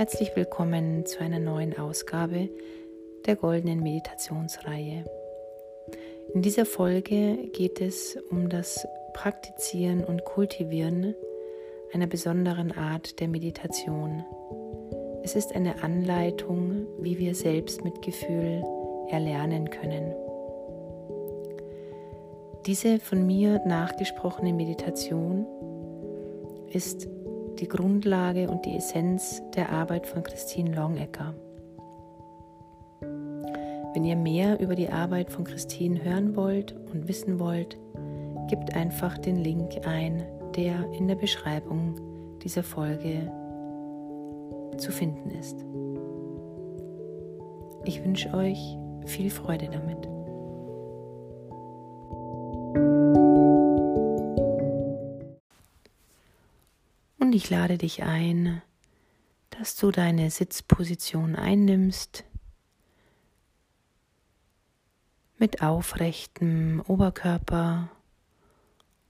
Herzlich willkommen zu einer neuen Ausgabe der goldenen Meditationsreihe. In dieser Folge geht es um das Praktizieren und Kultivieren einer besonderen Art der Meditation. Es ist eine Anleitung, wie wir Selbstmitgefühl erlernen können. Diese von mir nachgesprochene Meditation ist die Grundlage und die Essenz der Arbeit von Christine Longecker. Wenn ihr mehr über die Arbeit von Christine hören wollt und wissen wollt, gebt einfach den Link ein, der in der Beschreibung dieser Folge zu finden ist. Ich wünsche euch viel Freude damit. Ich lade dich ein, dass du deine Sitzposition einnimmst mit aufrechtem Oberkörper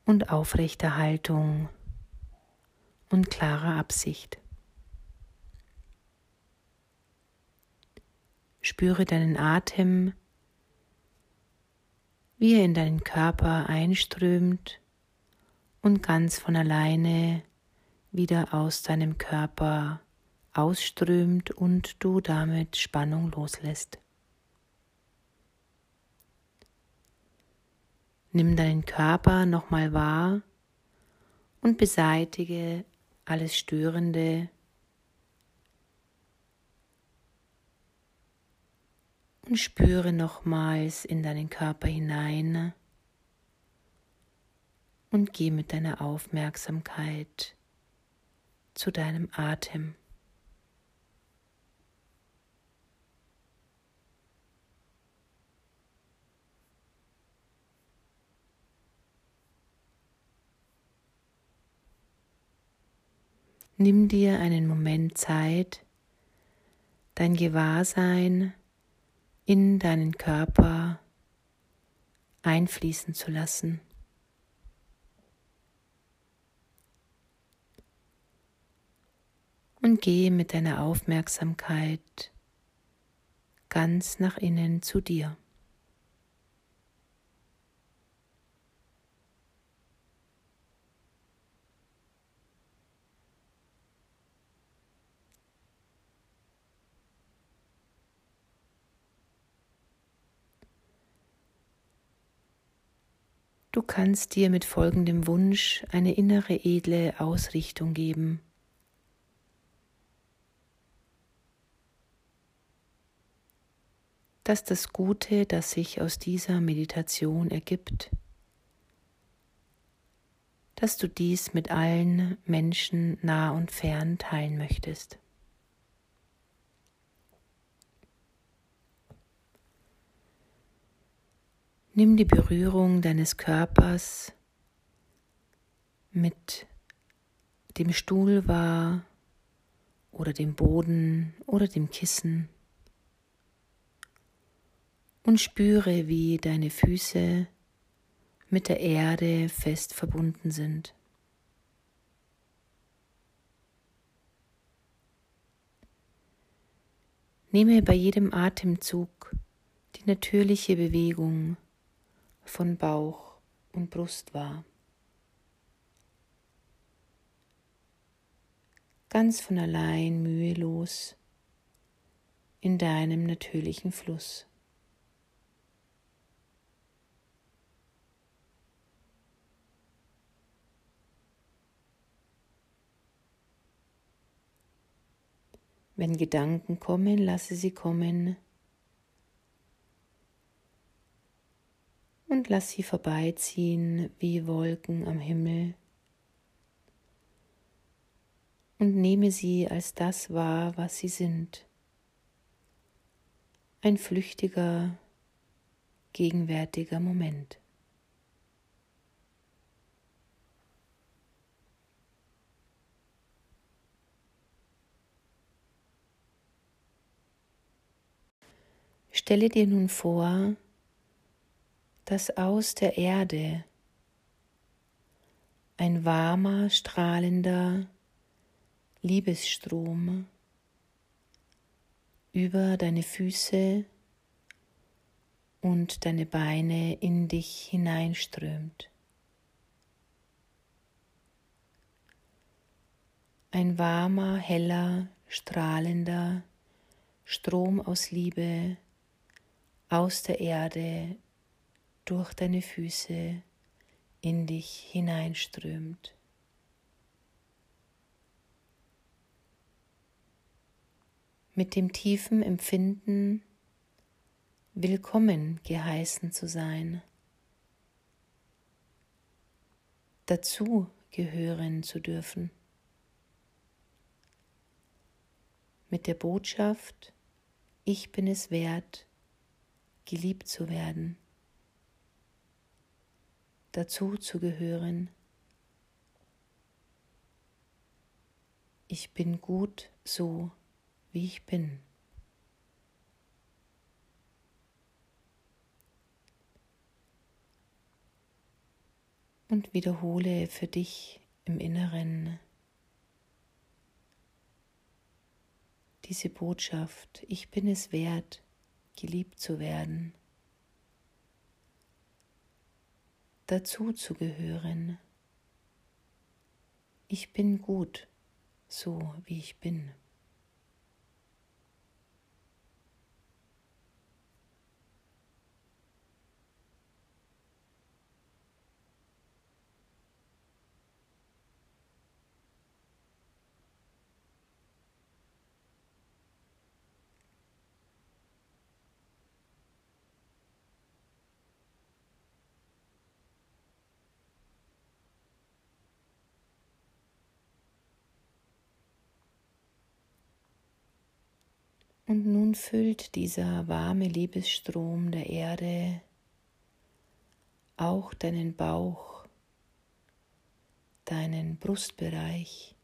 und aufrechter Haltung und klarer Absicht. Spüre deinen Atem, wie er in deinen Körper einströmt und ganz von alleine wieder aus deinem Körper ausströmt und du damit Spannung loslässt. Nimm deinen Körper nochmal wahr und beseitige alles Störende. Und spüre nochmals in deinen Körper hinein und geh mit deiner Aufmerksamkeit zu deinem Atem. Nimm dir einen Moment Zeit, dein Gewahrsein in deinen Körper einfließen zu lassen. Und gehe mit deiner Aufmerksamkeit ganz nach innen zu dir. Du kannst dir mit folgendem Wunsch eine innere edle Ausrichtung geben. Dass das Gute, das sich aus dieser Meditation ergibt, dass du dies mit allen Menschen nah und fern teilen möchtest. Nimm die Berührung deines Körpers mit dem Stuhl wahr oder dem Boden oder dem Kissen und spüre, wie deine Füße mit der Erde fest verbunden sind. Nehme bei jedem Atemzug die natürliche Bewegung von Bauch und Brust wahr. Ganz von allein mühelos in deinem natürlichen Fluss. Wenn Gedanken kommen, lasse sie kommen und lass sie vorbeiziehen wie Wolken am Himmel und nehme sie als das wahr, was sie sind. Ein flüchtiger, gegenwärtiger Moment. Stelle dir nun vor, dass aus der Erde ein warmer, strahlender Liebesstrom über deine Füße und deine Beine in dich hineinströmt. Ein warmer, heller, strahlender Strom aus Liebe aus der Erde durch deine Füße in dich hineinströmt. Mit dem tiefen Empfinden, willkommen geheißen zu sein, dazu gehören zu dürfen. Mit der Botschaft, ich bin es wert, geliebt zu werden, dazu zu gehören. Ich bin gut so, wie ich bin. Und wiederhole für dich im Inneren diese Botschaft, ich bin es wert, geliebt zu werden, dazu zu gehören. Ich bin gut, so wie ich bin. Und nun füllt dieser warme Liebesstrom der Erde auch deinen Bauch, deinen Brustbereich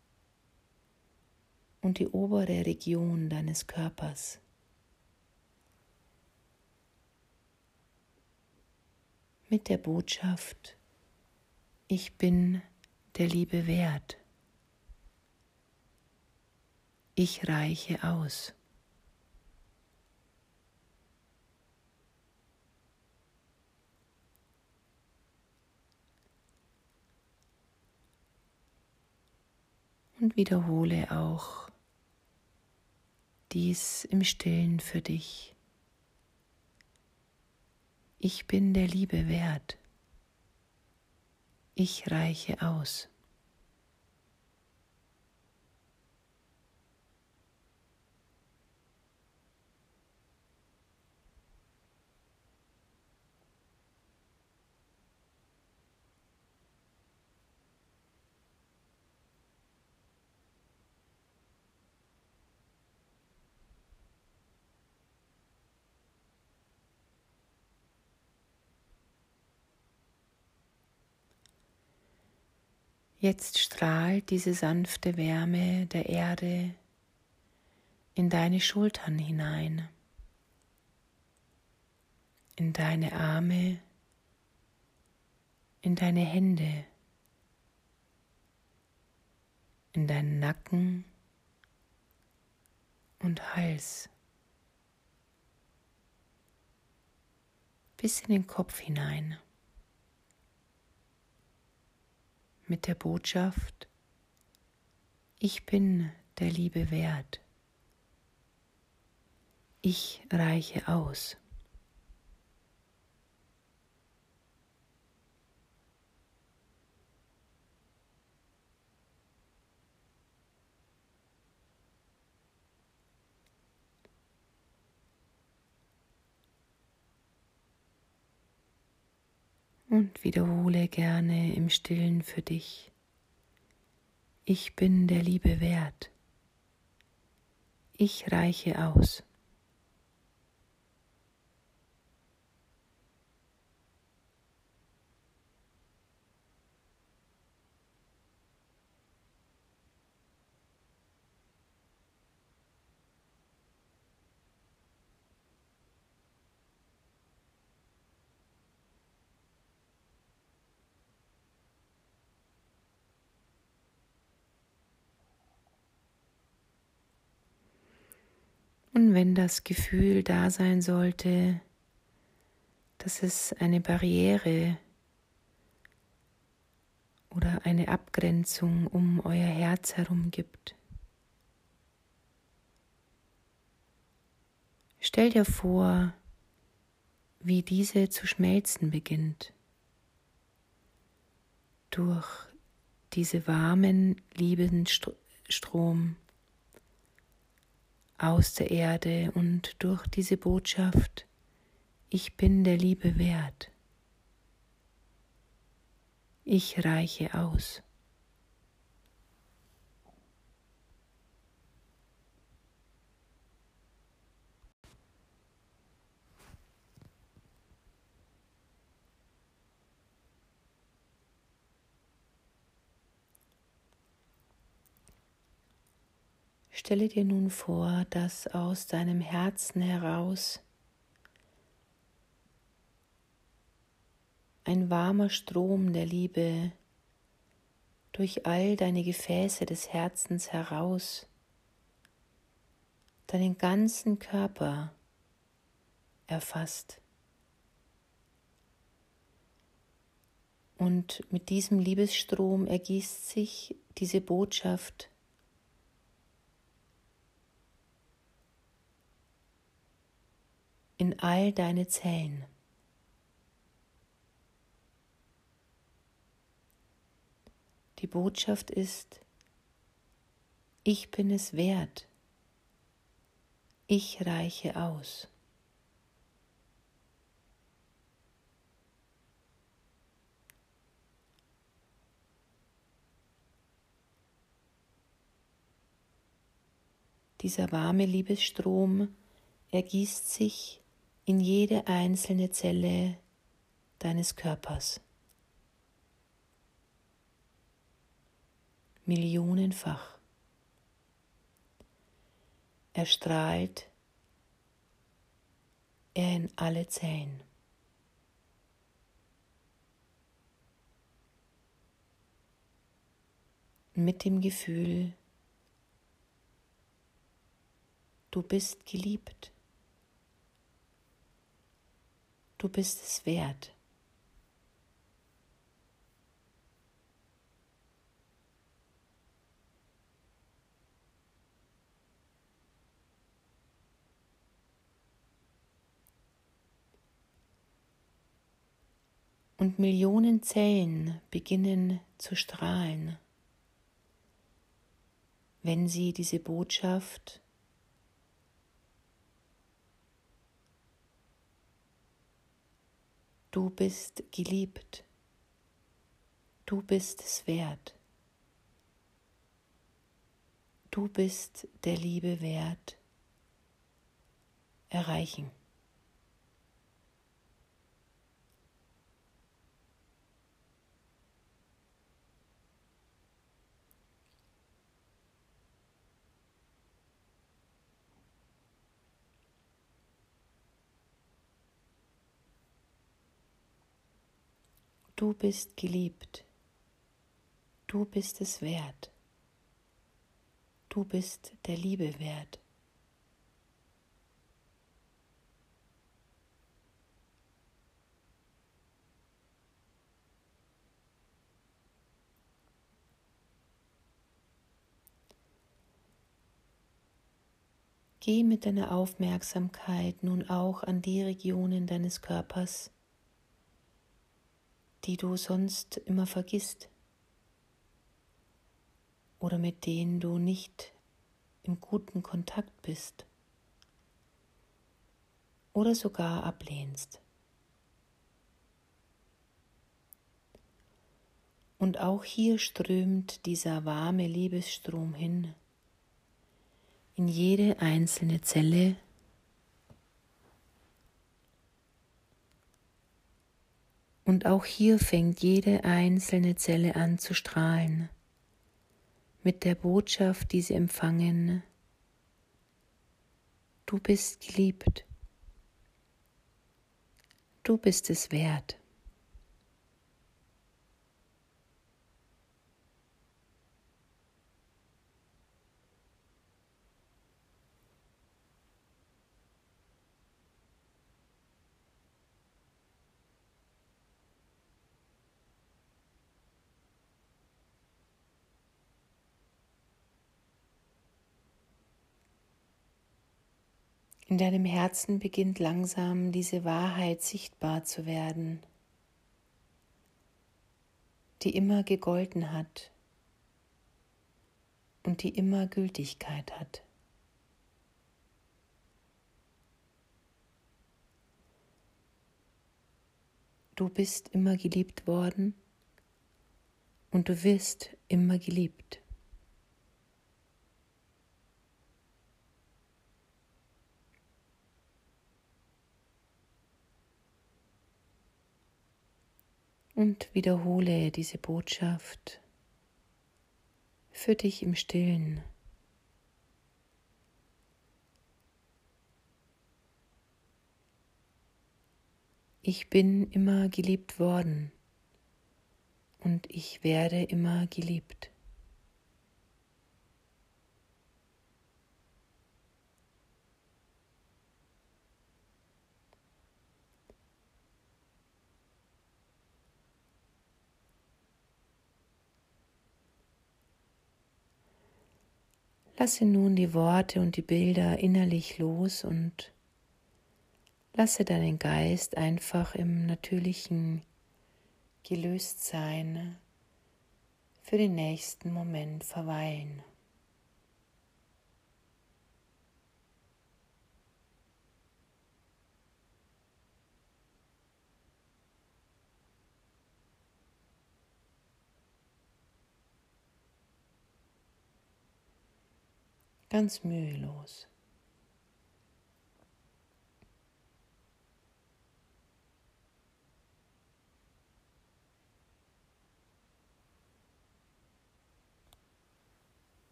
und die obere Region deines Körpers. Mit der Botschaft, ich bin der Liebe wert. Ich reiche aus. Und wiederhole auch dies im stillen für dich. Ich bin der Liebe wert. Ich reiche aus. Jetzt strahlt diese sanfte Wärme der Erde in deine Schultern hinein, in deine Arme, in deine Hände, in deinen Nacken und Hals, bis in den Kopf hinein. Mit der Botschaft, ich bin der Liebe wert. Ich reiche aus. Und wiederhole gerne im stillen für dich. Ich bin der Liebe wert. Ich reiche aus. Und wenn das Gefühl da sein sollte, dass es eine Barriere oder eine Abgrenzung um euer Herz herum gibt, stell dir vor, wie diese zu schmelzen beginnt. Durch diese warmen Liebesstrom aus der Erde und durch diese Botschaft, ich bin der Liebe wert. Ich reiche aus. Stelle dir nun vor, dass aus deinem Herzen heraus ein warmer Strom der Liebe durch all deine Gefäße des Herzens heraus, deinen ganzen Körper erfasst. Und mit diesem Liebesstrom ergießt sich diese Botschaft in all deine Zellen. Die Botschaft ist, ich bin es wert, ich reiche aus. Dieser warme Liebesstrom ergießt sich in jede einzelne Zelle deines Körpers. Millionenfach. Er strahlt er in alle Zellen. Mit dem Gefühl, du bist geliebt. Du bist es wert. Und Millionen Zellen beginnen zu strahlen, wenn sie diese Botschaft Du bist geliebt. Du bist es wert. Du bist der Liebe wert. Erreichen. Du bist geliebt. Du bist es wert. Du bist der Liebe wert. Geh mit deiner Aufmerksamkeit nun auch an die Regionen deines Körpers, die du sonst immer vergisst oder mit denen du nicht im guten Kontakt bist oder sogar ablehnst. Und auch hier strömt dieser warme Liebesstrom hin in jede einzelne Zelle Und auch hier fängt jede einzelne Zelle an zu strahlen mit der Botschaft, die sie empfangen. Du bist geliebt. Du bist es wert. In deinem Herzen beginnt langsam diese Wahrheit sichtbar zu werden, die immer gegolten hat und die immer Gültigkeit hat. Du bist immer geliebt worden und du wirst immer geliebt. Und wiederhole diese Botschaft für dich im stillen. Ich bin immer geliebt worden und ich werde immer geliebt. Lasse nun die Worte und die Bilder innerlich los und Lasse deinen Geist einfach im natürlichen Gelöstsein für den nächsten Moment verweilen. Ganz mühelos.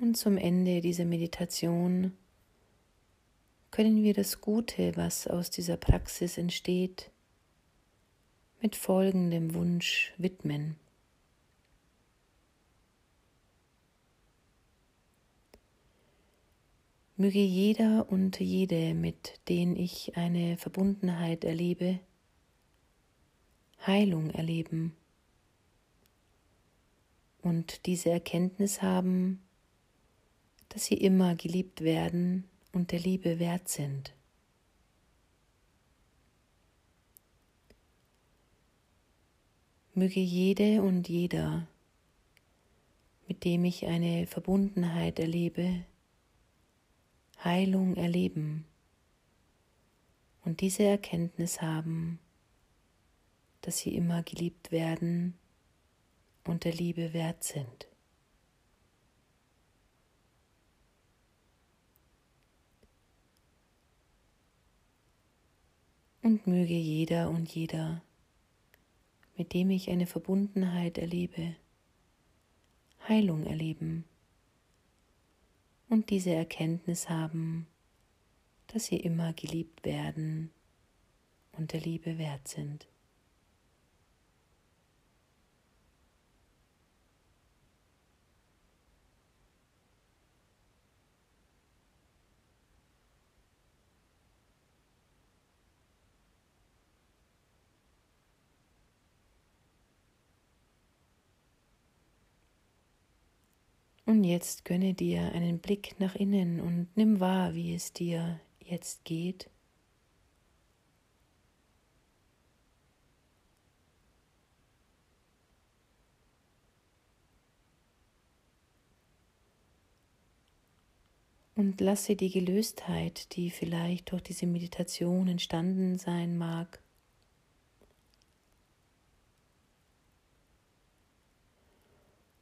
Und zum Ende dieser Meditation können wir das Gute, was aus dieser Praxis entsteht, mit folgendem Wunsch widmen. Möge jeder und jede, mit denen ich eine Verbundenheit erlebe, Heilung erleben und diese Erkenntnis haben, dass sie immer geliebt werden und der Liebe wert sind. Möge jede und jeder, mit dem ich eine Verbundenheit erlebe, Heilung erleben und diese Erkenntnis haben, dass sie immer geliebt werden und der Liebe wert sind. Und möge jeder und jeder, mit dem ich eine Verbundenheit erlebe, Heilung erleben und diese Erkenntnis haben, dass sie immer geliebt werden und der Liebe wert sind. Und jetzt gönne dir einen Blick nach innen und nimm wahr, wie es dir jetzt geht. Und lasse die Gelöstheit, die vielleicht durch diese Meditation entstanden sein mag,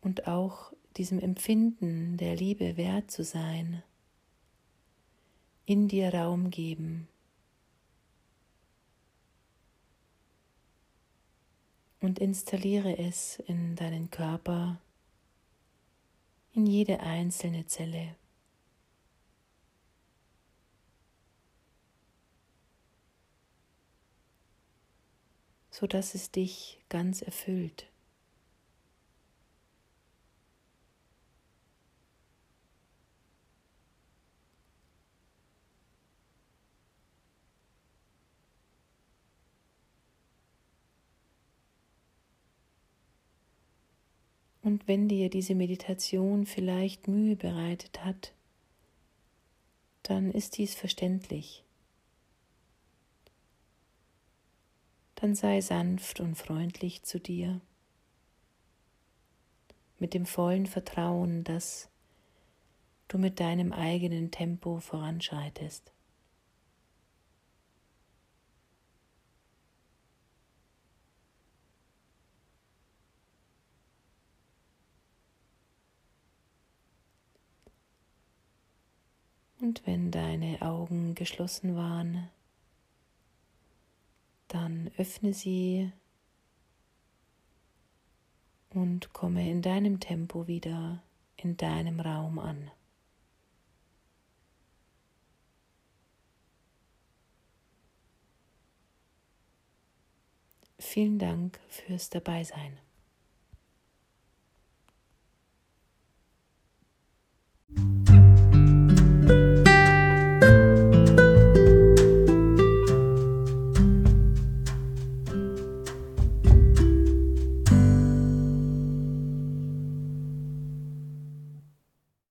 und auch diesem Empfinden der Liebe wert zu sein, in dir Raum geben. Und installiere es in deinen Körper, in jede einzelne Zelle. sodass es dich ganz erfüllt. Und wenn dir diese Meditation vielleicht Mühe bereitet hat, dann ist dies verständlich. Dann sei sanft und freundlich zu dir, mit dem vollen Vertrauen, dass du mit deinem eigenen Tempo voranschreitest. Und wenn deine Augen geschlossen waren, dann öffne sie und komme in deinem Tempo wieder in deinem Raum an. Vielen Dank fürs Dabeisein. thank Bye.